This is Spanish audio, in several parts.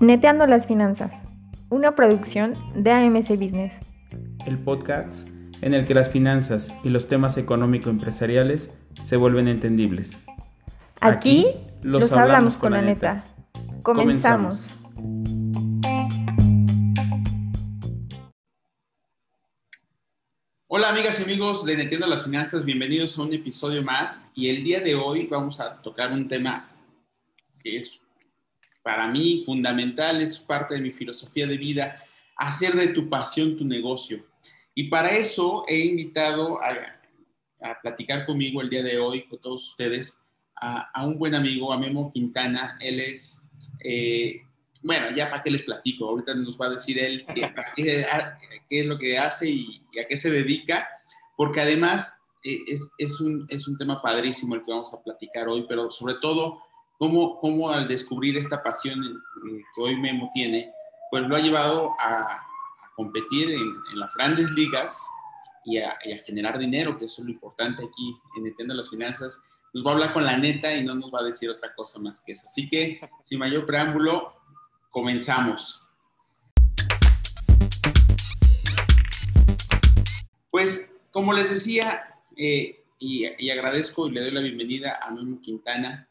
Neteando las finanzas, una producción de AMC Business. El podcast en el que las finanzas y los temas económico-empresariales se vuelven entendibles. Aquí, los, hablamos, con la neta. Comenzamos. Hola amigas y amigos de Neteando las Finanzas, bienvenidos a un episodio más y el día de hoy vamos a tocar un tema que es para mí fundamental, es parte de mi filosofía de vida, hacer de tu pasión tu negocio. Y para eso he invitado a, platicar conmigo el día de hoy, con todos ustedes, a, un buen amigo, a Memo Quintana. Él es, eh, bueno, ya para qué les platico, ahorita nos va a decir él qué, es lo que hace y, a qué se dedica, porque además eh, es, un, es un tema padrísimo el que vamos a platicar hoy, pero sobre todo cómo, cómo al descubrir esta pasión eh, que hoy Memo tiene, pues lo ha llevado a, competir en, las grandes ligas y a, generar dinero, que eso es lo importante aquí en Nintendo las Finanzas. Nos va a hablar con la neta y no nos va a decir otra cosa más que eso. Así que, sin mayor preámbulo, comenzamos. Pues, como les decía, eh, y, y, agradezco y le doy la bienvenida a Memo Quintana,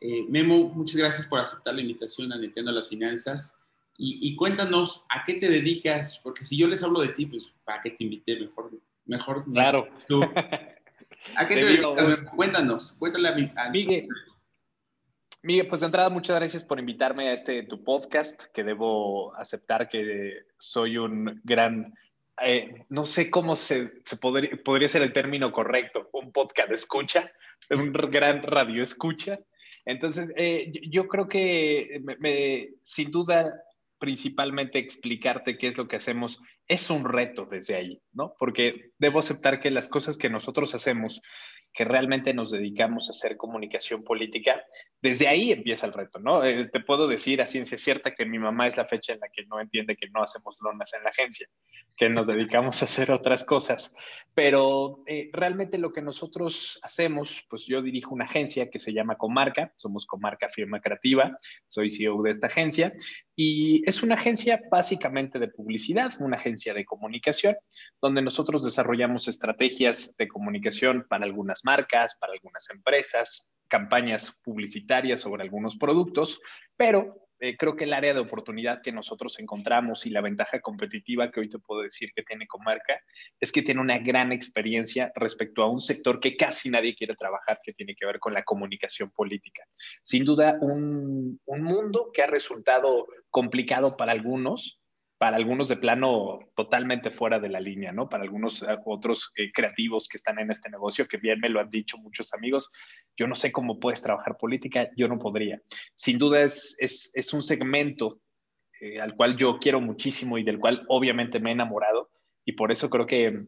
eh, Memo, muchas gracias por aceptar la invitación a Nintendo las Finanzas. Y, cuéntanos a qué te dedicas, porque si yo les hablo de ti, pues para qué te invité, mejor, mejor claro. tú. ¿A qué te, dedicas? Cuéntanos, cuéntale a mi. Miguel, Miguel, pues de entrada, muchas gracias por invitarme a este tu podcast, que debo aceptar que soy un gran. Eh, no sé cómo se, se podría, podría ser el término correcto, un podcast escucha, un gran radio escucha. Entonces, eh, yo creo que me, sin duda, principalmente explicarte qué es lo que hacemos es un reto desde ahí, ¿no? Porque debo aceptar que las cosas que nosotros hacemos que realmente nos dedicamos a hacer comunicación política, desde ahí empieza el reto, ¿no? Eh, te puedo decir a ciencia cierta que mi mamá es la fecha en la que no entiende que no hacemos lonas en la agencia, que nos dedicamos a hacer otras cosas, pero eh, realmente lo que nosotros hacemos, pues yo dirijo una agencia que se llama Comarca, somos Comarca Firma Creativa, soy CEO de esta agencia y es una agencia básicamente de publicidad, una agencia de comunicación, donde nosotros desarrollamos estrategias de comunicación para algunas marcas, para algunas empresas, campañas publicitarias sobre algunos productos, pero eh, creo que el área de oportunidad que nosotros encontramos y la ventaja competitiva que hoy te puedo decir que tiene Comarca es que tiene una gran experiencia respecto a un sector que casi nadie quiere trabajar, que tiene que ver con la comunicación política. Sin duda, un, un mundo que ha resultado complicado para algunos, para algunos de plano totalmente fuera de la línea, ¿no? Para algunos eh, otros eh, creativos que están en este negocio, que bien me lo han dicho muchos amigos, yo no sé cómo puedes trabajar política, yo no podría. Sin duda es, es, un segmento eh, al cual yo quiero muchísimo y del cual obviamente me he enamorado y por eso creo que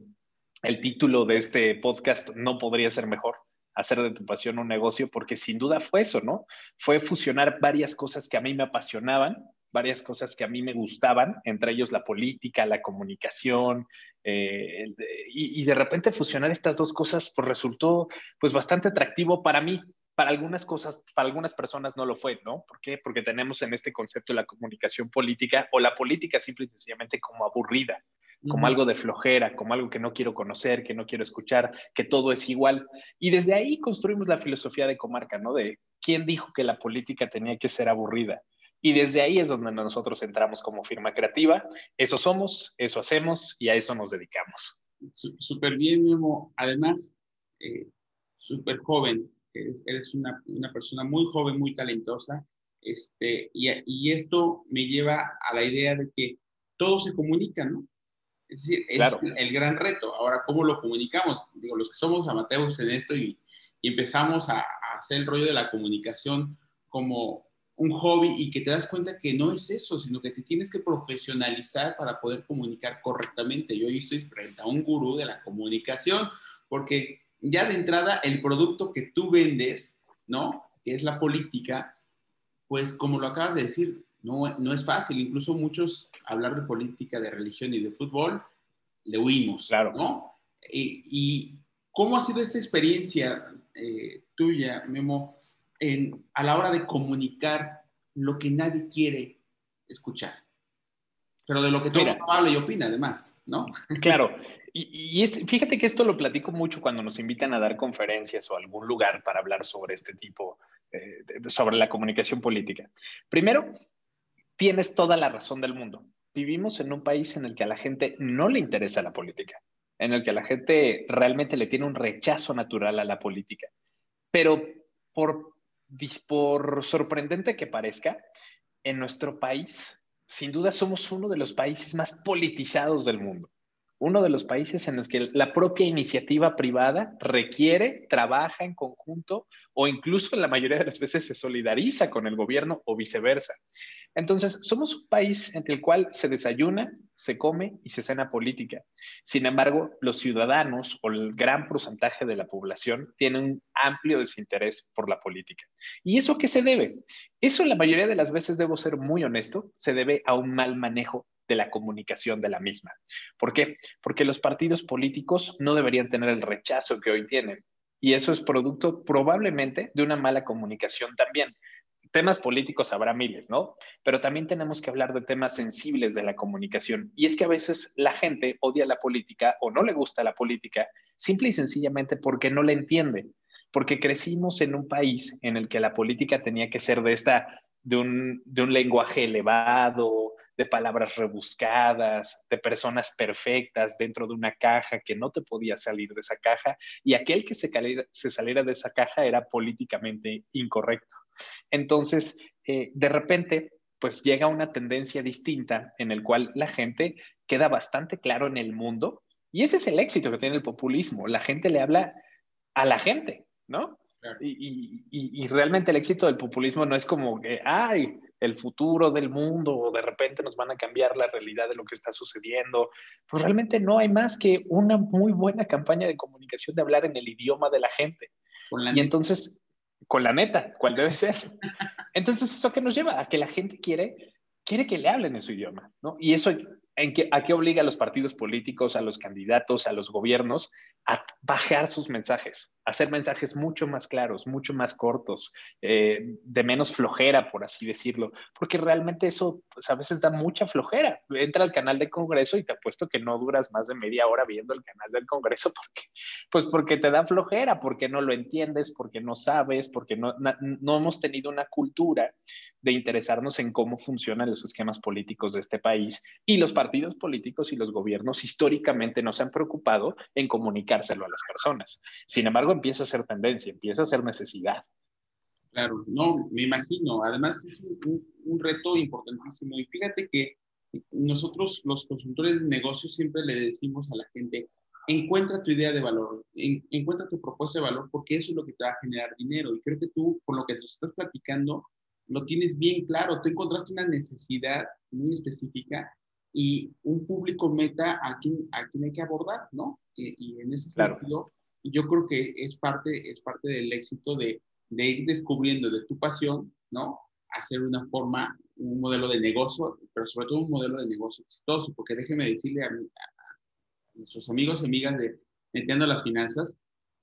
el título de este podcast no podría ser mejor hacer de tu pasión un negocio, porque sin duda fue eso, ¿no? Fue fusionar varias cosas que a mí me apasionaban varias cosas que a mí me gustaban, entre ellos la política, la comunicación, eh, y, de repente fusionar estas dos cosas pues resultó pues bastante atractivo para mí. Para algunas cosas, para algunas personas no lo fue, ¿no? ¿Por qué? Porque tenemos en este concepto la comunicación política o la política simple y sencillamente como aburrida, como algo de flojera, como algo que no quiero conocer, que no quiero escuchar, que todo es igual. Y desde ahí construimos la filosofía de comarca, ¿no? De quién dijo que la política tenía que ser aburrida. Y desde ahí es donde nosotros entramos como firma creativa. Eso somos, eso hacemos y a eso nos dedicamos. Súper bien, Memo. Además, eh, súper joven. Eres, una, una, persona muy joven, muy talentosa. Este, y, y, esto me lleva a la idea de que todo se comunica, ¿no? Es decir, es el gran reto. Ahora, ¿cómo lo comunicamos? Digo, los que somos amateurs en esto y, y empezamos a, a hacer el rollo de la comunicación como un hobby y que te das cuenta que no es eso, sino que te tienes que profesionalizar para poder comunicar correctamente. Yo hoy estoy frente a un gurú de la comunicación, porque ya de entrada el producto que tú vendes, ¿no? Que es la política, pues como lo acabas de decir, no, no es fácil. Incluso muchos hablar de política, de religión y de fútbol, le huimos, claro. ¿no? Y, ¿Cómo ha sido esta experiencia eh, tuya, Memo? A la hora de comunicar lo que nadie quiere escuchar. Pero de lo que todo el mundo habla y opina, además, ¿no? Claro. Y, es, fíjate que esto lo platico mucho cuando nos invitan a dar conferencias o algún lugar para hablar sobre este tipo, eh, sobre la comunicación política. Primero, tienes toda la razón del mundo. Vivimos en un país en el que a la gente no le interesa la política, en el que a la gente realmente le tiene un rechazo natural a la política. Pero por, por sorprendente que parezca, en nuestro país, sin duda somos uno de los países más politizados del mundo uno de los países en los que la propia iniciativa privada requiere, trabaja en conjunto o incluso en la mayoría de las veces se solidariza con el gobierno o viceversa. Entonces, somos un país en el cual se desayuna, se come y se cena política. Sin embargo, los ciudadanos o el gran porcentaje de la población tienen un amplio desinterés por la política. ¿Y eso qué se debe? Eso la mayoría de las veces, debo ser muy honesto, se debe a un mal manejo de la comunicación de la misma. ¿Por qué? Porque los partidos políticos no deberían tener el rechazo que hoy tienen. Y eso es producto probablemente de una mala comunicación también. Temas políticos habrá miles, ¿no? Pero también tenemos que hablar de temas sensibles de la comunicación. Y es que a veces la gente odia la política o no le gusta la política simple y sencillamente porque no la entiende. Porque crecimos en un país en el que la política tenía que ser de esta, de un, lenguaje elevado, de palabras rebuscadas, de personas perfectas dentro de una caja que no te podía salir de esa caja y aquel que se, saliera de esa caja era políticamente incorrecto. Entonces, eh, de repente, pues llega una tendencia distinta en el cual la gente queda bastante claro en el mundo y ese es el éxito que tiene el populismo. La gente le habla a la gente, ¿no? Y, y, realmente el éxito del populismo no es como que, ay, el futuro del mundo o de repente nos van a cambiar la realidad de lo que está sucediendo. Pues realmente no hay más que una muy buena campaña de comunicación de hablar en el idioma de la gente. y entonces, con la neta, ¿cuál debe ser? Entonces, ¿eso qué nos lleva? A que la gente quiere, quiere que le hablen en su idioma, ¿no? Y eso ¿A qué obliga a los partidos políticos, a los candidatos, a los gobiernos a bajar sus mensajes, hacer mensajes mucho más claros, mucho más cortos, eh, de menos flojera, por así decirlo? Porque realmente eso pues, a veces da mucha flojera. Entra al canal de Congreso y te apuesto que no duras más de media hora viendo el canal del Congreso porque, pues porque te da flojera, porque no lo entiendes, porque no sabes, porque no, no hemos tenido una cultura de interesarnos en cómo funcionan los esquemas políticos de este país y los partidos políticos y los gobiernos históricamente no se han preocupado en comunicárselo a las personas. Sin embargo, empieza a ser tendencia, empieza a ser necesidad. Claro, no, me imagino. Además, es un, reto importantísimo. Y fíjate que nosotros, los consultores de negocios, siempre le decimos a la gente, encuentra tu idea de valor, encuentra tu propuesta de valor, porque eso es lo que te va a generar dinero. Y creo que tú, con lo que nos estás platicando, lo tienes bien claro. Tú encontraste una necesidad muy específica y un público meta a quien, a quien hay que abordar, ¿no? Y, en ese sentido, yo creo que es parte, es parte del éxito de, de ir descubriendo de tu pasión, ¿no? Hacer una forma, un modelo de negocio, pero sobre todo un modelo de negocio exitoso, porque déjeme decirle a, nuestros amigos y amigas de Entiendo las Finanzas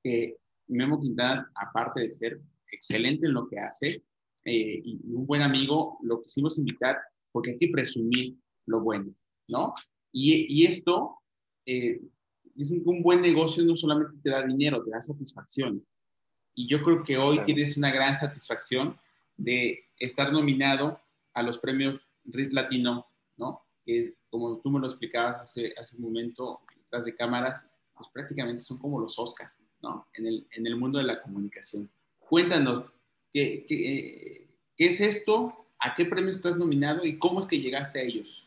que Memo Quintana, aparte de ser excelente en lo que hace eh, y un buen amigo, lo quisimos invitar porque hay que presumir lo bueno, ¿no? Y, y esto, eh, dicen que un buen negocio no solamente te da dinero, te da satisfacción. Y yo creo que hoy tienes una gran satisfacción de estar nominado a los premios RIT Latino, ¿no? Que como tú me lo explicabas hace, hace un momento, detrás de cámaras, pues prácticamente son como los Oscar, ¿no? En el, en el mundo de la comunicación. Cuéntanos, ¿qué, qué, qué es esto? ¿A qué premio estás nominado y cómo es que llegaste a ellos?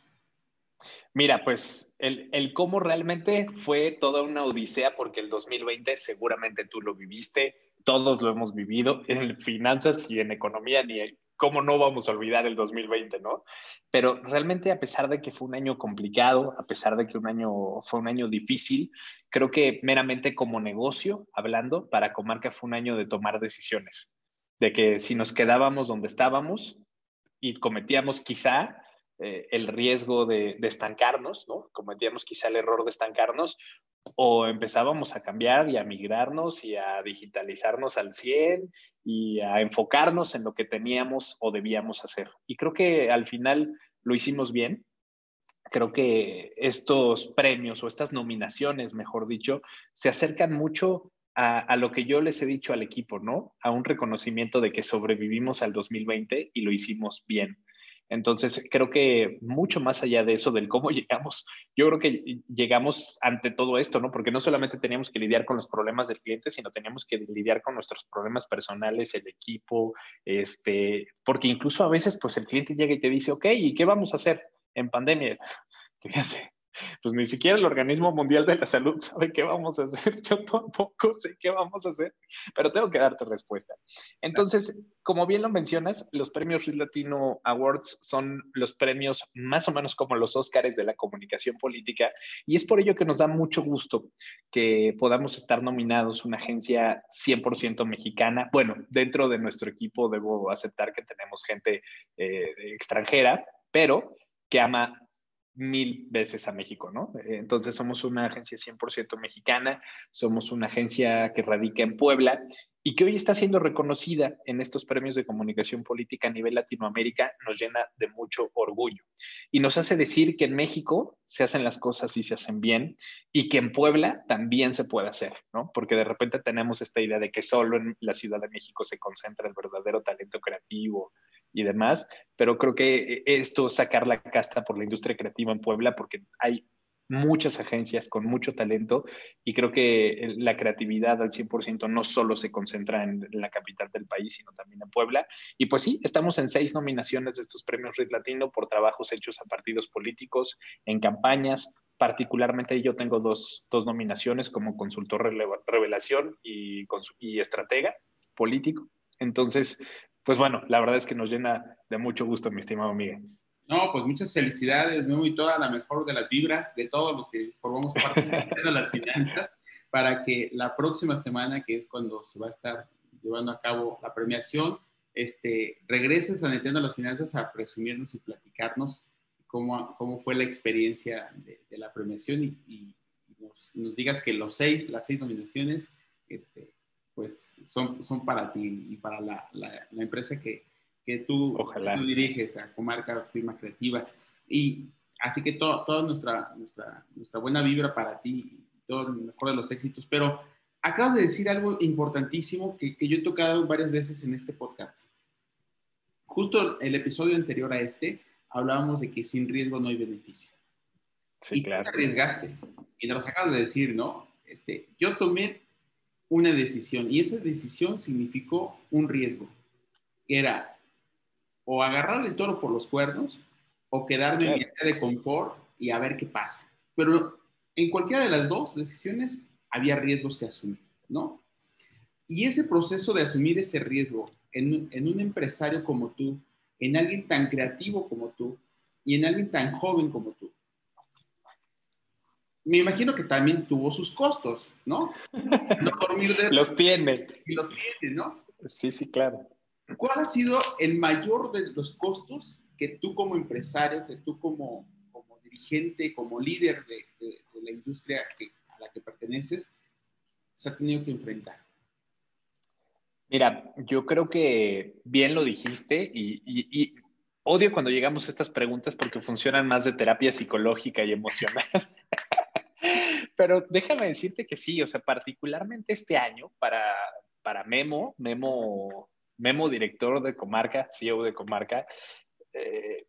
Mira, pues el, el, cómo realmente fue toda una odisea porque el 2020 seguramente tú lo viviste, todos lo hemos vivido en finanzas y en economía, ni cómo no vamos a olvidar el 2020, ¿no? Pero realmente a pesar de que fue un año complicado, a pesar de que un año fue un año difícil, creo que meramente como negocio, hablando, para Comarca fue un año de tomar decisiones, de que si nos quedábamos donde estábamos y cometíamos quizá eh, el riesgo de, estancarnos, ¿no? Cometíamos quizá el error de estancarnos, o empezábamos a cambiar y a migrarnos y a digitalizarnos al 100 y a enfocarnos en lo que teníamos o debíamos hacer. Y creo que al final lo hicimos bien. Creo que estos premios o estas nominaciones, mejor dicho, se acercan mucho a, a, lo que yo les he dicho al equipo, ¿no? A un reconocimiento de que sobrevivimos al 2020 y lo hicimos bien. Entonces, creo que mucho más allá de eso, del cómo llegamos, yo creo que llegamos ante todo esto, ¿no? Porque no solamente teníamos que lidiar con los problemas del cliente, sino teníamos que lidiar con nuestros problemas personales, el equipo, este, porque incluso a veces, pues el cliente llega y te dice, ok, ¿y qué vamos a hacer en pandemia? Fíjate, pues ni siquiera el Organismo Mundial de la Salud sabe qué vamos a hacer. Yo tampoco sé qué vamos a hacer, pero tengo que darte respuesta. Entonces, como bien lo mencionas, los premios Red Latino Awards son los premios más o menos como los Óscares de la comunicación política y es por ello que nos da mucho gusto que podamos estar nominados una agencia 100% mexicana. Bueno, dentro de nuestro equipo debo aceptar que tenemos gente eh, extranjera, pero que ama mil veces a México, ¿no? Entonces somos una agencia 100% mexicana, somos una agencia que radica en Puebla y que hoy está siendo reconocida en estos premios de comunicación política a nivel Latinoamérica, nos llena de mucho orgullo. Y nos hace decir que en México se hacen las cosas y se hacen bien y que en Puebla también se puede hacer, ¿no? Porque de repente tenemos esta idea de que solo en la Ciudad de México se concentra el verdadero talento creativo, y demás, pero creo que esto sacar la casta por la industria creativa en Puebla, porque hay muchas agencias con mucho talento y creo que la creatividad al 100% no solo se concentra en la capital del país, sino también en Puebla. Y pues sí, estamos en seis nominaciones de estos premios Red Latino por trabajos hechos a partidos políticos, en campañas. Particularmente yo tengo dos, dos nominaciones como consultor revelación y, y estratega político. Entonces, pues bueno, la verdad es que nos llena de mucho gusto, mi estimado Miguel. No, pues muchas felicidades, Memo, y toda la mejor de las vibras de todos los que formamos parte de las finanzas, para que la próxima semana, que es cuando se va a estar llevando a cabo la premiación, este, regreses a Nintendo las Finanzas a presumirnos y platicarnos cómo, cómo fue la experiencia de, de la premiación y, y nos, nos, digas que los seis, las seis nominaciones este, pues son, son para ti y para la, la, la empresa que, que tú, tú, diriges, a Comarca Firma Creativa. Y así que todo, toda nuestra, nuestra, nuestra buena vibra para ti, todo el mejor de los éxitos. Pero acabas de decir algo importantísimo que, que yo he tocado varias veces en este podcast. Justo el episodio anterior a este, hablábamos de que sin riesgo no hay beneficio. Sí, y claro. te arriesgaste. Y lo acabas de decir, ¿no? Este, yo tomé una decisión y esa decisión significó un riesgo. Era o agarrar el toro por los cuernos o quedarme claro. en mi área de confort y a ver qué pasa. Pero en cualquiera de las dos decisiones había riesgos que asumir, ¿no? Y ese proceso de asumir ese riesgo en, en un empresario como tú, en alguien tan creativo como tú y en alguien tan joven como tú, me imagino que también tuvo sus costos, ¿no? No dormir de... los tiene. Y los tiene, ¿no? Sí, sí, claro. ¿Cuál ha sido el mayor de los costos que tú como empresario, que tú como, como dirigente, como líder de, de, de la industria que, a la que perteneces, se ha tenido que enfrentar? Mira, yo creo que bien lo dijiste y, y, y odio cuando llegamos a estas preguntas porque funcionan más de terapia psicológica y emocional. Pero déjame decirte que sí, o sea, particularmente este año para, para Memo, Memo, Memo, director de Comarca, CEO de Comarca, eh,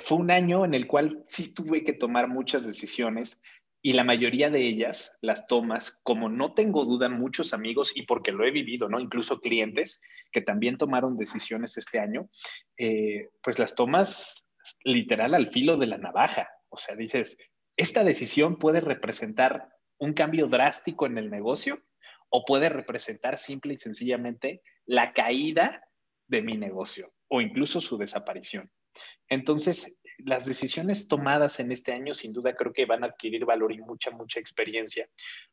fue un año en el cual sí tuve que tomar muchas decisiones y la mayoría de ellas las tomas, como no tengo duda, muchos amigos y porque lo he vivido, ¿no? Incluso clientes que también tomaron decisiones este año, eh, pues las tomas literal al filo de la navaja. O sea, dices, esta decisión puede representar un cambio drástico en el negocio o puede representar simple y sencillamente la caída de mi negocio o incluso su desaparición. Entonces, las decisiones tomadas en este año sin duda creo que van a adquirir valor y mucha, mucha experiencia,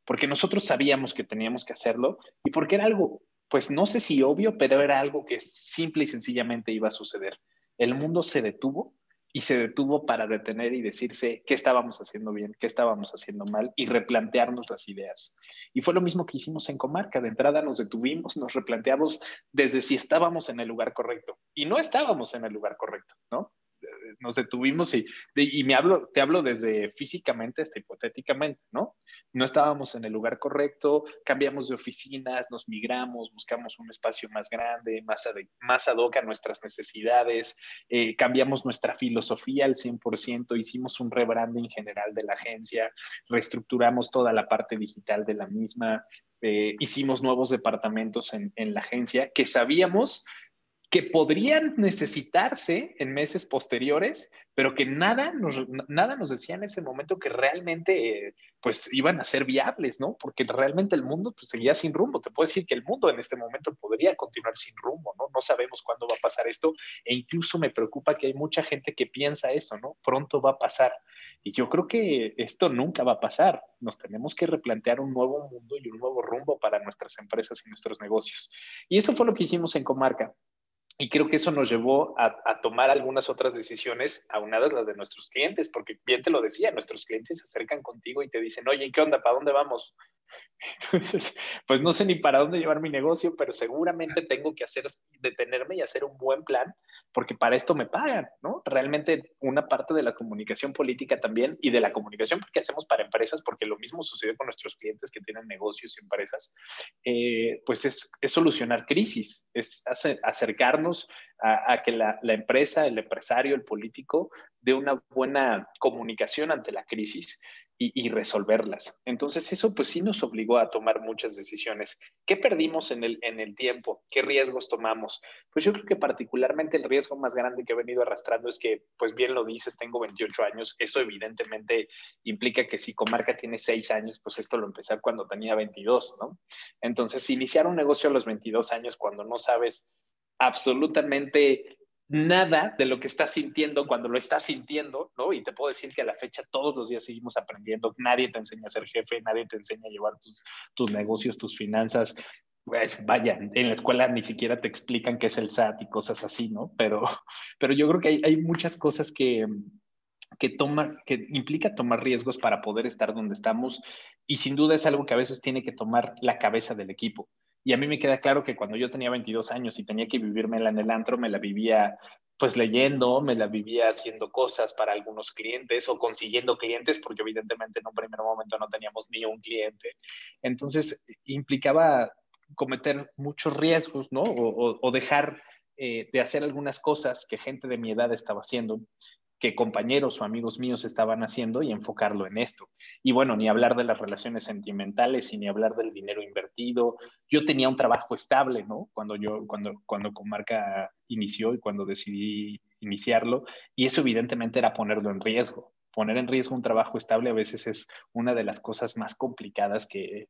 porque nosotros sabíamos que teníamos que hacerlo y porque era algo, pues no sé si obvio, pero era algo que simple y sencillamente iba a suceder. El mundo se detuvo y se detuvo para detener y decirse qué estábamos haciendo bien, qué estábamos haciendo mal y replantearnos las ideas. Y fue lo mismo que hicimos en Comarca. De entrada nos detuvimos, nos replanteamos desde si estábamos en el lugar correcto. Y no estábamos en el lugar correcto, ¿no? Nos detuvimos y, y me hablo, te hablo desde físicamente hasta hipotéticamente, ¿no? No estábamos en el lugar correcto, cambiamos de oficinas, nos migramos, buscamos un espacio más grande, más, más ad hoc a nuestras necesidades, eh, cambiamos nuestra filosofía al 100%, hicimos un rebranding general de la agencia, reestructuramos toda la parte digital de la misma, eh, hicimos nuevos departamentos en, en la agencia que sabíamos que podrían necesitarse en meses posteriores, pero que nada nos, nada nos decía en ese momento que realmente pues iban a ser viables, ¿no? Porque realmente el mundo pues, seguía sin rumbo. Te puedo decir que el mundo en este momento podría continuar sin rumbo, ¿no? No sabemos cuándo va a pasar esto e incluso me preocupa que hay mucha gente que piensa eso, ¿no? Pronto va a pasar. Y yo creo que esto nunca va a pasar. Nos tenemos que replantear un nuevo mundo y un nuevo rumbo para nuestras empresas y nuestros negocios. Y eso fue lo que hicimos en Comarca. Y creo que eso nos llevó a, tomar algunas otras decisiones aunadas las de nuestros clientes, porque bien te lo decía, nuestros clientes se acercan contigo y te dicen, oye, ¿qué onda? ¿Para dónde vamos? Entonces, pues no sé ni para dónde llevar mi negocio, pero seguramente tengo que hacer, detenerme y hacer un buen plan, porque para esto me pagan, ¿no? Realmente una parte de la comunicación política también y de la comunicación que hacemos para empresas, porque lo mismo sucede con nuestros clientes que tienen negocios y empresas, eh, pues es, solucionar crisis, es acercarnos a, que la, empresa, el empresario, el político, dé una buena comunicación ante la crisis y, resolverlas. Entonces eso pues sí nos obligó a tomar muchas decisiones. ¿Qué perdimos en el, en el tiempo? ¿Qué riesgos tomamos? Pues yo creo que particularmente el riesgo más grande que he venido arrastrando es que, pues bien lo dices, tengo 28 años. Eso evidentemente implica que si Comarca tiene 6 años, pues esto lo empecé cuando tenía 22, ¿no? Entonces, iniciar un negocio a los 22 años cuando no sabes absolutamente nada de lo que estás sintiendo cuando lo estás sintiendo, ¿no? Y te puedo decir que a la fecha todos los días seguimos aprendiendo. Nadie te enseña a ser jefe, nadie te enseña a llevar tus, negocios, tus finanzas. Vaya, en la escuela ni siquiera te explican qué es el SAT y cosas así, ¿no? Pero, pero yo creo que hay, hay muchas cosas que, que, toma, que implica tomar riesgos para poder estar donde estamos y sin duda es algo que a veces tiene que tomar la cabeza del equipo. Y a mí me queda claro que cuando yo tenía 22 años y tenía que vivírmela en el antro, me la vivía pues leyendo, me la vivía haciendo cosas para algunos clientes o consiguiendo clientes, porque evidentemente en un primer momento no teníamos ni un cliente. Entonces implicaba cometer muchos riesgos, ¿no? O, dejar eh, de hacer algunas cosas que gente de mi edad estaba haciendo que compañeros o amigos míos estaban haciendo y enfocarlo en esto. Y bueno, ni hablar de las relaciones sentimentales y ni hablar del dinero invertido. Yo tenía un trabajo estable, ¿no? Cuando yo, cuando, cuando Comarca inició y cuando decidí iniciarlo. Y eso evidentemente era ponerlo en riesgo. Poner en riesgo un trabajo estable a veces es una de las cosas más complicadas que,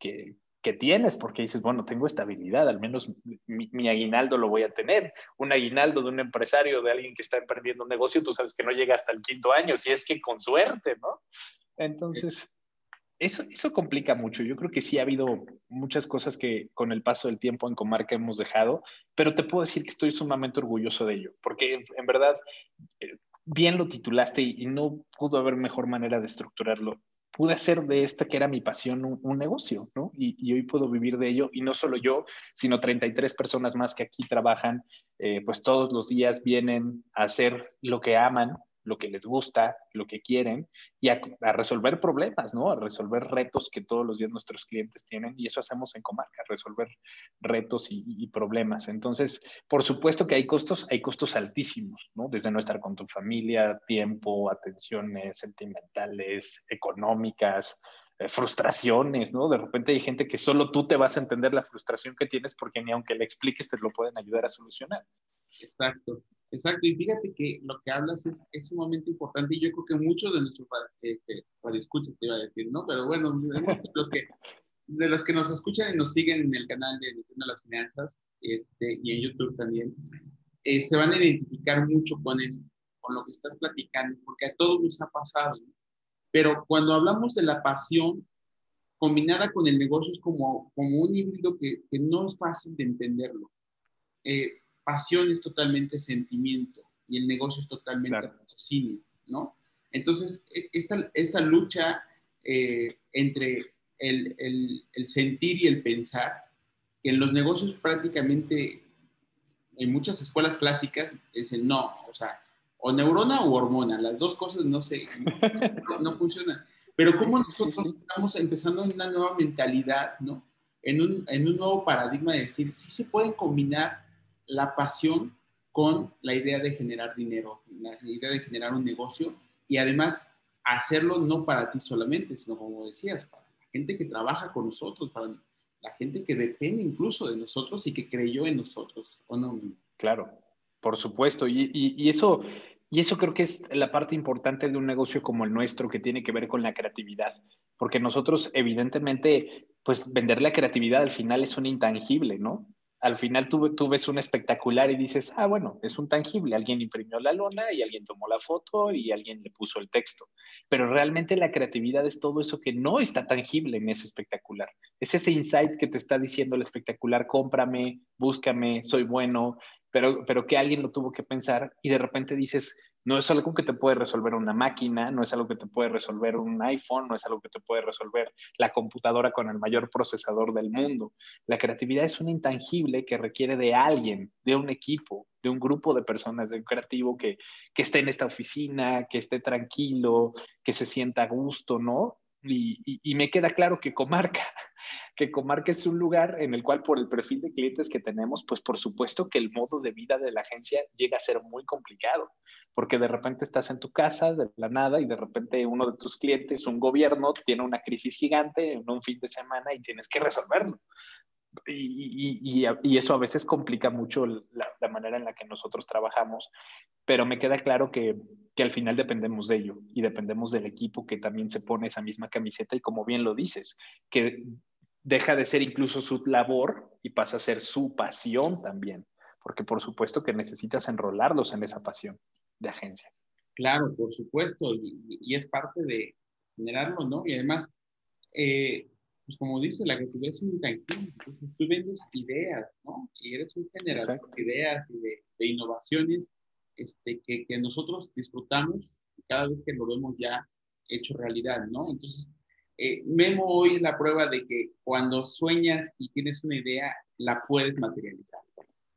que, que tienes, porque dices, bueno, tengo estabilidad, al menos mi, aguinaldo lo voy a tener. Un aguinaldo de un empresario, de alguien que está emprendiendo un negocio, tú sabes que no llega hasta el quinto año, si es que con suerte, ¿no? Entonces, eso, eso complica mucho. Yo creo que sí ha habido muchas cosas que con el paso del tiempo en Comarca hemos dejado, pero te puedo decir que estoy sumamente orgulloso de ello, porque en verdad, eh, bien lo titulaste y no pudo haber mejor manera de estructurarlo pude hacer de esta que era mi pasión un, negocio, ¿no? Y, hoy puedo vivir de ello, y no solo yo, sino 33 personas más que aquí trabajan, eh, pues todos los días vienen a hacer lo que aman, lo que les gusta, lo que quieren y a, resolver problemas, ¿no? A resolver retos que todos los días nuestros clientes tienen y eso hacemos en Comarca, resolver retos y, problemas. Entonces, por supuesto que hay costos, hay costos altísimos, ¿no? Desde no estar con tu familia, tiempo, atenciones sentimentales, económicas, eh, frustraciones, ¿no? De repente hay gente que solo tú te vas a entender la frustración que tienes porque ni aunque le expliques te lo pueden ayudar a solucionar. Exacto. Exacto, y fíjate que lo que hablas es, es sumamente importante y yo creo que muchos de nuestros este, escuchas te iba a decir, ¿no? Pero bueno, de los que, de los que nos escuchan y nos siguen en el canal de Entiendo las Finanzas este, y en YouTube también, eh, se van a identificar mucho con esto, con lo que estás platicando, porque a todos nos ha pasado. ¿no? Pero cuando hablamos de la pasión combinada con el negocio es como, como un híbrido que, que no es fácil de entenderlo. Eh, pasión es totalmente sentimiento y el negocio es totalmente claro. ¿no? Entonces, e, esta, esta lucha eh, entre el, el, el, sentir y el pensar, que en los negocios prácticamente, en muchas escuelas clásicas, dicen no, o sea, o neurona o hormona, las dos cosas no se, no, no funcionan. Pero cómo nosotros estamos empezando en una nueva mentalidad, ¿no? En un, en un nuevo paradigma de decir, sí se pueden combinar la pasión con la idea de generar dinero, la idea de generar un negocio y además hacerlo no para ti solamente, sino como decías, para la gente que trabaja con nosotros, para la gente que depende incluso de nosotros y que creyó en nosotros, ¿o no? Claro, por supuesto. Y, y, eso, y eso creo que es la parte importante de un negocio como el nuestro que tiene que ver con la creatividad, porque nosotros evidentemente, pues vender la creatividad al final es un intangible, ¿no? Al final tú, ves un espectacular y dices, ah, bueno, es un tangible, alguien imprimió la lona y alguien tomó la foto y alguien le puso el texto, pero realmente la creatividad es todo eso que no está tangible en ese espectacular, es ese insight que te está diciendo el espectacular, cómprame, búscame, soy bueno, pero, pero que alguien lo tuvo que pensar y de repente dices, no es algo que te puede resolver una máquina, no es algo que te puede resolver un iPhone, no es algo que te puede resolver la computadora con el mayor procesador del mundo. La creatividad es un intangible que requiere de alguien, de un equipo, de un grupo de personas, de un creativo que, que esté en esta oficina, que esté tranquilo, que se sienta a gusto, ¿no? Y, me queda claro que Comarca, que Comarca es un lugar en el cual por el perfil de clientes que tenemos, pues por supuesto que el modo de vida de la agencia llega a ser muy complicado, porque de repente estás en tu casa de la nada y de repente uno de tus clientes, un gobierno, tiene una crisis gigante en un fin de semana y tienes que resolverlo. Y, y, y, eso a veces complica mucho la, manera en la que nosotros trabajamos, pero me queda claro que, que, al final dependemos de ello y dependemos del equipo que también se pone esa misma camiseta y como bien lo dices, que deja de ser incluso su labor y pasa a ser su pasión también, porque por supuesto que necesitas enrolarlos en esa pasión de agencia. Claro, por supuesto, y, y es parte de generarlo, ¿no? Y además, eh, pues como dice, la creatividad es un. Entonces, tú vendes ideas, ¿no? Y eres un generador Exacto. de ideas y de, de innovaciones este, que, que, nosotros disfrutamos cada vez que lo vemos ya hecho realidad, ¿no? Entonces, eh, Memo hoy es la prueba de que cuando sueñas y tienes una idea, la puedes materializar,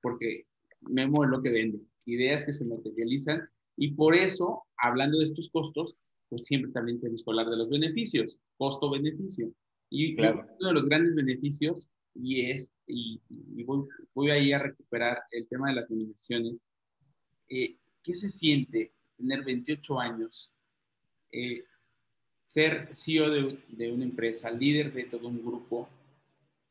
porque Memo es lo que vende, ideas que se materializan, y por eso, hablando de estos costos, pues siempre también tenemos que hablar de los beneficios, costo-beneficio. Y claro. uno de los grandes beneficios, y es, y, y voy, voy, ahí a recuperar el tema de las nominaciones, eh, ¿qué se siente tener 28 años, eh, ser CEO de, de, una empresa, líder de todo un grupo,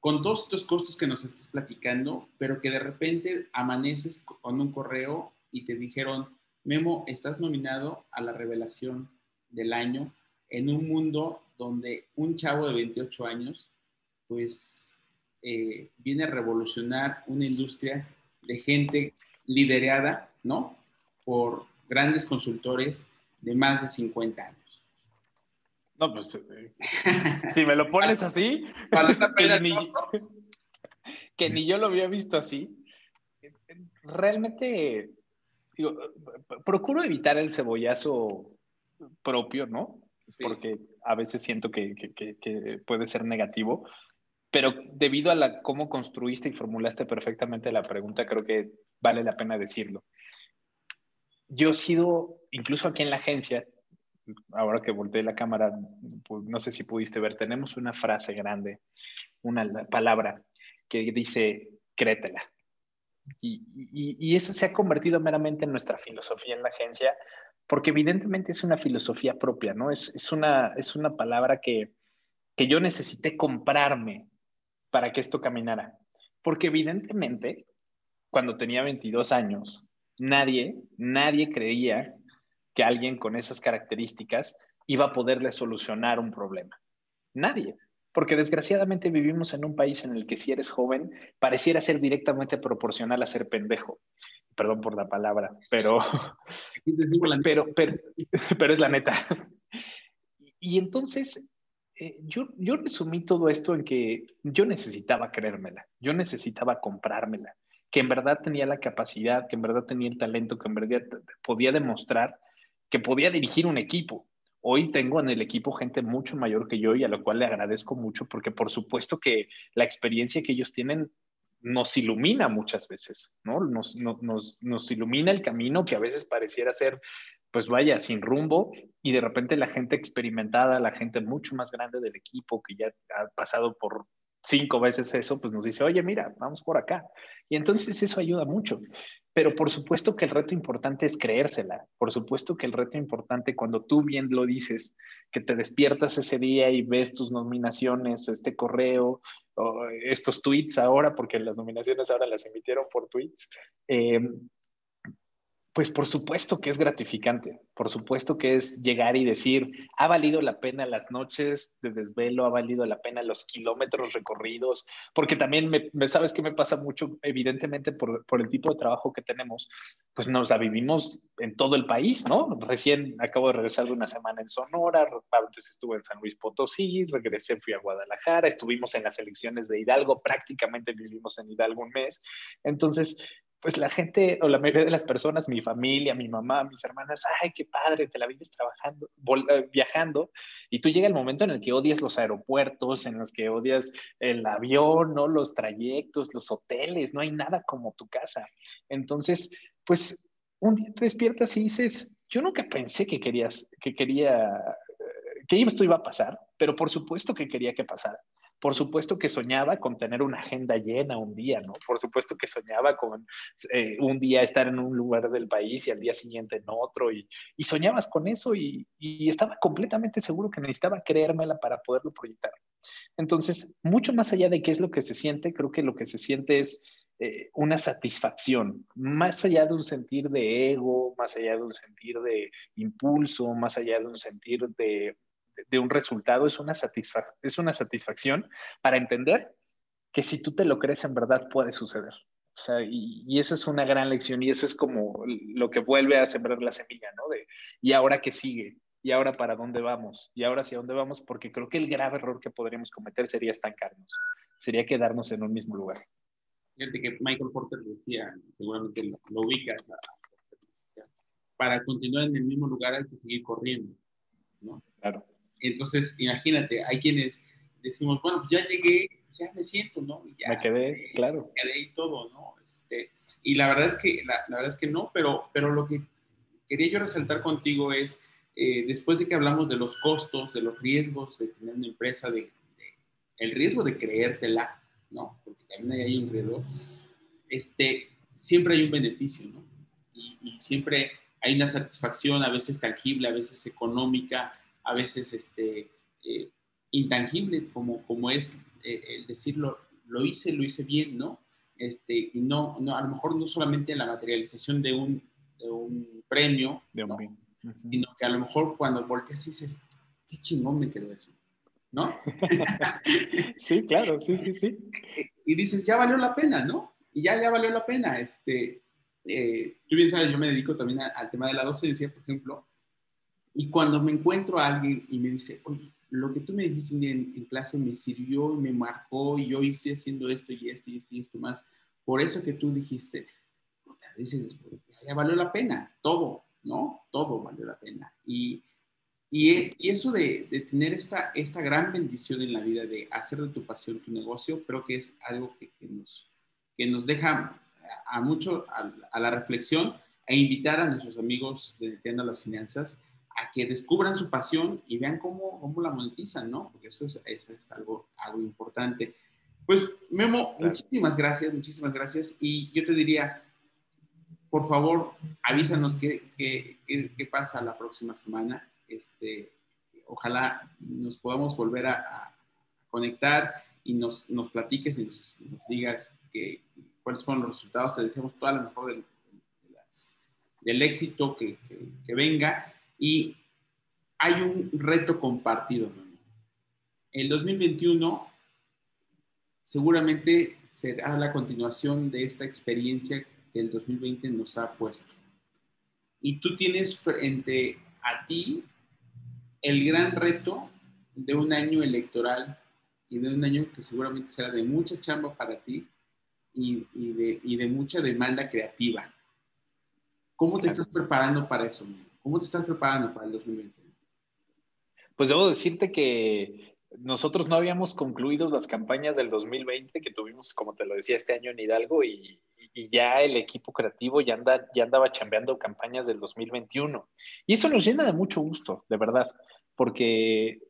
con todos estos costos que nos estás platicando, pero que de repente amaneces con un correo y te dijeron, Memo, estás nominado a la revelación del año en un mundo donde un chavo de 28 años, pues, eh, viene a revolucionar una industria de gente liderada, ¿no? Por grandes consultores de más de 50 años. No, pues, eh, si me lo pones así, que, ni, que ni yo lo había visto así, realmente, digo, procuro evitar el cebollazo propio, ¿no? Porque a veces siento que, puede ser negativo, pero debido a la, cómo construiste y formulaste perfectamente la pregunta, creo que vale la pena decirlo. Yo he sido, incluso aquí en la agencia, ahora que volteé la cámara, pues, no sé si pudiste ver, tenemos una frase grande, una palabra que dice, créetela. Y, y, y, eso se ha convertido meramente en nuestra filosofía en la agencia, porque evidentemente es una filosofía propia, ¿no? Es, es, una, es una palabra que, que yo necesité comprarme para que esto caminara. Porque evidentemente, cuando tenía 22 años, nadie, nadie creía que alguien con esas características iba a poderle solucionar un problema. Nadie. Porque desgraciadamente vivimos en un país en el que si eres joven, pareciera ser directamente proporcional a ser pendejo perdón por la palabra, pero, pero, pero, pero, es la neta. Y entonces, eh, yo, yo resumí todo esto en que yo necesitaba creérmela, yo necesitaba comprármela. que en verdad tenía la capacidad, que en verdad tenía el talento, que en verdad podía demostrar que podía dirigir un equipo. Hoy tengo en el equipo gente mucho mayor que yo y a lo cual le agradezco mucho porque por supuesto que la experiencia que ellos tienen nos ilumina muchas veces, ¿no? Nos, ilumina el camino que a veces pareciera ser, pues vaya, sin rumbo y de repente la gente experimentada, la gente mucho más grande del equipo que ya ha pasado por cinco veces eso, pues nos dice, oye, mira, vamos por acá. Y entonces eso ayuda mucho. Pero por supuesto que el reto importante es creérsela. Por supuesto que el reto importante cuando tú bien lo dices, que te despiertas ese día y ves tus nominaciones, este correo, estos tweets ahora, porque las nominaciones ahora las emitieron por tweets, eh, pues por supuesto que es gratificante, por supuesto que es llegar y decir, ha valido la pena las noches de desvelo, ha valido la pena los kilómetros recorridos, porque también me, sabes que me pasa mucho, evidentemente por, por, el tipo de trabajo que tenemos, pues nos la vivimos en todo el país, ¿no? Recién acabo de regresar de una semana en Sonora, antes estuve en San Luis Potosí, regresé, fui a Guadalajara, estuvimos en las elecciones de Hidalgo, prácticamente vivimos en Hidalgo un mes, entonces pues la gente o la mayoría de las personas, mi familia, mi mamá, mis hermanas, ay, qué padre, te la vives trabajando, eh, viajando, y tú llega el momento en el que odias los aeropuertos, en los que odias el avión, ¿no? Los trayectos, los hoteles, no hay nada como tu casa. Entonces, pues un día te despiertas y dices, yo nunca pensé que querías, que quería, eh, que esto iba a pasar, pero por supuesto que quería que pasara. Por supuesto que soñaba con tener una agenda llena un día, ¿no? Por supuesto que soñaba con eh, un día estar en un lugar del país y al día siguiente en otro, y, soñabas con eso y, estaba completamente seguro que necesitaba creérmela para poderlo proyectar. Entonces, mucho más allá de qué es lo que se siente, creo que lo que se siente es eh, una satisfacción, más allá de un sentir de ego, más allá de un sentir de impulso, más allá de un sentir de de un resultado es una, es una satisfacción para entender que si tú te lo crees en verdad puede suceder. O sea, y, esa es una gran lección y eso es como lo que vuelve a sembrar la semilla, ¿no? De, ¿y ahora qué sigue? ¿Y ahora para dónde vamos? ¿Y ahora hacia dónde vamos? Porque creo que el grave error que podríamos cometer sería estancarnos, sería quedarnos en un mismo lugar. Fíjate que Michael Porter decía, seguramente lo, lo ubicas, para continuar en el mismo lugar hay que seguir corriendo, ¿no? Claro. Entonces, imagínate, hay quienes decimos, bueno, pues ya llegué, ya me siento, ¿no? Ya, me quedé, claro. Me quedé y todo, ¿no? Este, y la verdad es que, la, la, verdad es que no, pero, pero lo que quería yo resaltar contigo es, eh, después de que hablamos de los costos, de los riesgos de tener una empresa, de, el riesgo de creértela, ¿no? Porque también hay un riesgo, este, siempre hay un beneficio, ¿no? Y, y siempre hay una satisfacción, a veces tangible, a veces económica, a veces este, eh, intangible, como, como es eh, el decirlo, lo hice, lo hice bien, ¿no? Este, y no, no, a lo mejor no solamente la materialización de un, de un premio, de sino que a lo mejor cuando volteas dices, qué chingón me quedó eso, ¿no? sí, claro, sí, sí, sí. Y dices, ya valió la pena, ¿no? Y ya, ya valió la pena. Este, eh, tú bien sabes, yo me dedico también al tema de la docencia, por ejemplo, y cuando me encuentro a alguien y me dice, oye, lo que tú me dijiste un día en, clase me sirvió y me marcó y hoy estoy haciendo esto y esto y esto y esto más, por eso que tú dijiste, dices, ya valió la pena, todo, ¿no? Todo valió la pena. Y, y, y eso de, de, tener esta, esta gran bendición en la vida, de hacer de tu pasión tu negocio, creo que es algo que, que nos, que nos deja a mucho a, a, la reflexión e invitar a nuestros amigos de Entiendo las Finanzas a que descubran su pasión y vean cómo, cómo la monetizan, ¿no? Porque eso es, eso es algo, algo importante. Pues, Memo, muchísimas gracias, muchísimas gracias. Y yo te diría, por favor, avísanos qué, qué, qué, pasa la próxima semana. Este, ojalá nos podamos volver a, conectar y nos, nos platiques y nos, digas que, cuáles fueron los resultados. Te deseamos toda la mejor del, del éxito que, que, venga y hay un reto compartido. El 2021 seguramente será la continuación de esta experiencia que el 2020 nos ha puesto. Y tú tienes frente a ti el gran reto de un año electoral y de un año que seguramente será de mucha chamba para ti, y, de, mucha demanda creativa. ¿Cómo te estás preparando para eso? ¿Cómo te estás preparando para el 2021? Pues debo decirte que nosotros no habíamos concluido las campañas del 2020 que tuvimos, como te lo decía, este año en Hidalgo y, ya el equipo creativo ya, ya andaba chambeando campañas del 2021. Y eso nos llena de mucho gusto, de verdad, porque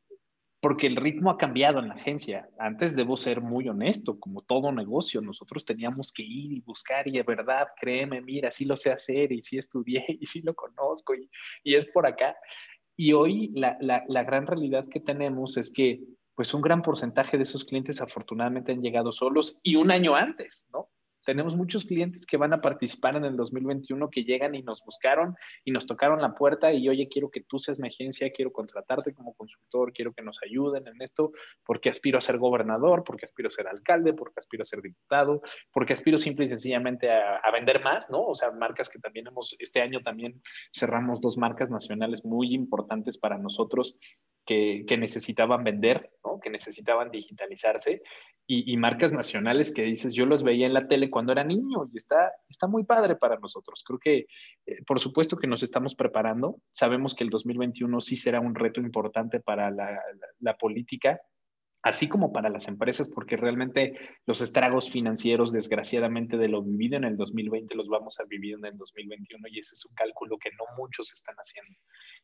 porque el ritmo ha cambiado en la agencia. Antes debo ser muy honesto, como todo negocio, nosotros teníamos que ir y buscar y de verdad, créeme, mira, sí lo sé hacer y sí estudié y sí lo conozco y, es por acá. Y hoy la, la, gran realidad que tenemos es que pues un gran porcentaje de esos clientes afortunadamente han llegado solos y un año antes, ¿no? Tenemos muchos clientes que van a participar en el 2021 que llegan y nos buscaron y nos tocaron la puerta y oye, quiero que tú seas mi agencia, quiero contratarte como consultor, quiero que nos ayuden en esto, porque aspiro a ser gobernador, porque aspiro a ser alcalde, porque aspiro a ser diputado, porque aspiro simple y sencillamente a, vender más, ¿no? O sea, marcas que también hemos, este año también cerramos dos marcas nacionales muy importantes para nosotros que, necesitaban vender, ¿no? que necesitaban digitalizarse, y, marcas nacionales que dices, yo los veía en la tele cuando era niño y está, está muy padre para nosotros. Creo que, eh, por supuesto que nos estamos preparando, sabemos que el 2021 sí será un reto importante para la política, así como para las empresas, porque realmente los estragos financieros, desgraciadamente, de lo vivido en el 2020 los vamos a vivir en el 2021 y ese es un cálculo que no muchos están haciendo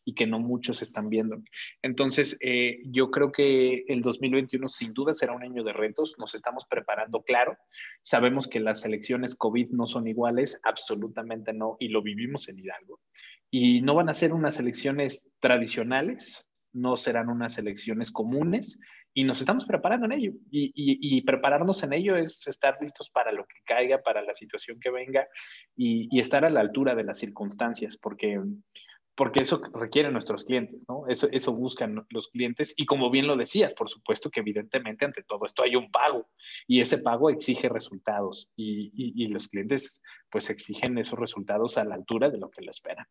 y que no muchos están viendo. Entonces, eh, yo creo que el 2021 sin duda será un año de retos, nos estamos preparando, claro, sabemos que las elecciones COVID no son iguales, absolutamente no, y lo vivimos en Hidalgo, y no van a ser unas elecciones tradicionales, no serán unas elecciones comunes, y nos estamos preparando en ello. Y, prepararnos en ello es estar listos para lo que caiga, para la situación que venga y, estar a la altura de las circunstancias, porque, porque eso requieren nuestros clientes, ¿no? Eso, eso buscan los clientes. Y como bien lo decías, por supuesto que evidentemente ante todo esto hay un pago y ese pago exige resultados y, los clientes pues exigen esos resultados a la altura de lo que lo esperan.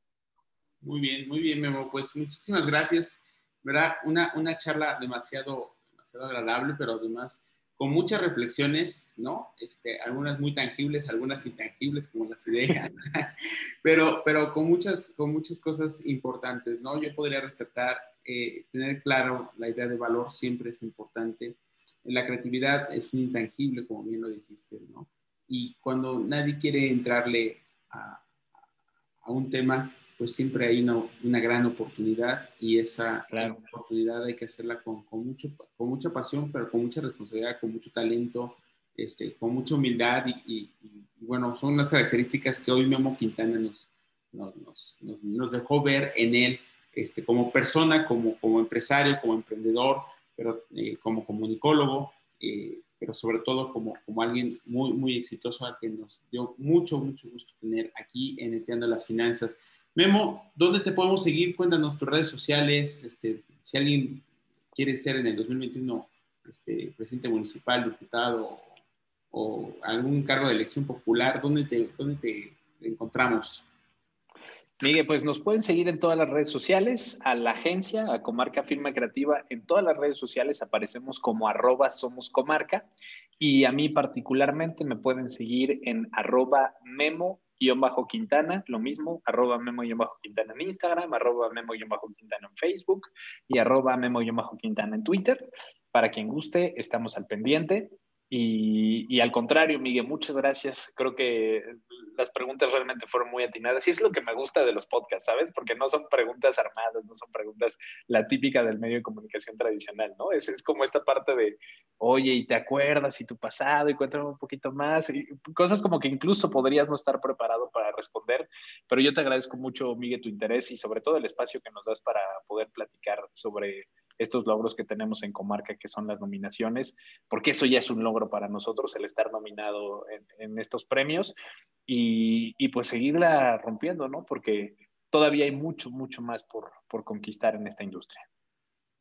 Muy bien, muy bien, Memo. Pues muchísimas gracias. ¿Verdad? Una, una charla demasiado agradable, pero además con muchas reflexiones, ¿no? Este, algunas muy tangibles, algunas intangibles, como las ideas, pero, pero con, muchas, con muchas cosas importantes, ¿no? Yo podría rescatar, eh, tener claro la idea de valor siempre es importante. La creatividad es un intangible, como bien lo dijiste, ¿no? Y cuando nadie quiere entrarle a, a un tema, pues siempre hay una, una gran oportunidad y esa, oportunidad hay que hacerla con, con, mucho, con mucha pasión, pero con mucha responsabilidad, con mucho talento, este, con mucha humildad y, bueno, son las características que hoy Memo Quintana nos, nos, nos, dejó ver en él este, como persona, como, como empresario, como emprendedor, pero eh, como comunicólogo, eh, pero sobre todo como, como alguien muy, muy exitoso a que nos dio mucho, mucho gusto tener aquí en Entiendo las Finanzas. Memo, ¿dónde te podemos seguir? Cuéntanos tus redes sociales. Este, si alguien quiere ser en el 2021 este, presidente municipal, diputado o, algún cargo de elección popular, ¿dónde te, dónde te encontramos? Miguel, pues nos pueden seguir en todas las redes sociales, a la agencia, a Comarca Firma Creativa, en todas las redes sociales aparecemos como arroba somos comarca y a mí particularmente me pueden seguir en arroba memo bajo Quintana, lo mismo, arroba memo bajo Quintana en Instagram, arroba memo bajo Quintana en Facebook y arroba memo bajo Quintana en Twitter. Para quien guste, estamos al pendiente. Y, al contrario, Miguel, muchas gracias. Creo que las preguntas realmente fueron muy atinadas. Y es lo que me gusta de los podcasts, ¿sabes? Porque no son preguntas armadas, no son preguntas la típica del medio de comunicación tradicional, ¿no? Es, es como esta parte de, oye, ¿y te acuerdas? ¿Y tu pasado? Y cuéntame un poquito más. Y cosas como que incluso podrías no estar preparado para responder. Pero yo te agradezco mucho, Miguel, tu interés y sobre todo el espacio que nos das para poder platicar sobre estos logros que tenemos en Comarca, que son las nominaciones, porque eso ya es un logro para nosotros, el estar nominado en, estos premios y, y, pues seguirla rompiendo, ¿no? Porque todavía hay mucho, mucho más por, por conquistar en esta industria.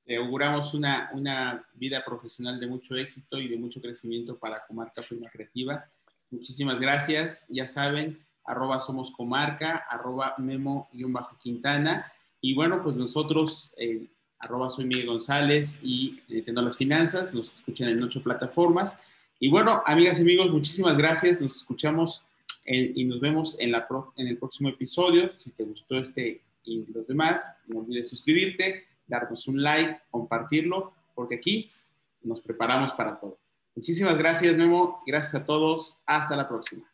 Te auguramos una, una vida profesional de mucho éxito y de mucho crecimiento para Comarca Firma Creativa. Muchísimas gracias. Ya saben, arroba somos comarca, arroba memo-quintana. Y bueno, pues nosotros eh, arroba soy Miguel González y Entiendo las Finanzas, nos escuchan en ocho plataformas. Y bueno, amigas y amigos, muchísimas gracias. Nos escuchamos y nos vemos en, en el próximo episodio. Si te gustó este y los demás, no olvides suscribirte, darnos un like, compartirlo, porque aquí nos preparamos para todo. Muchísimas gracias, Memo. Gracias a todos. Hasta la próxima.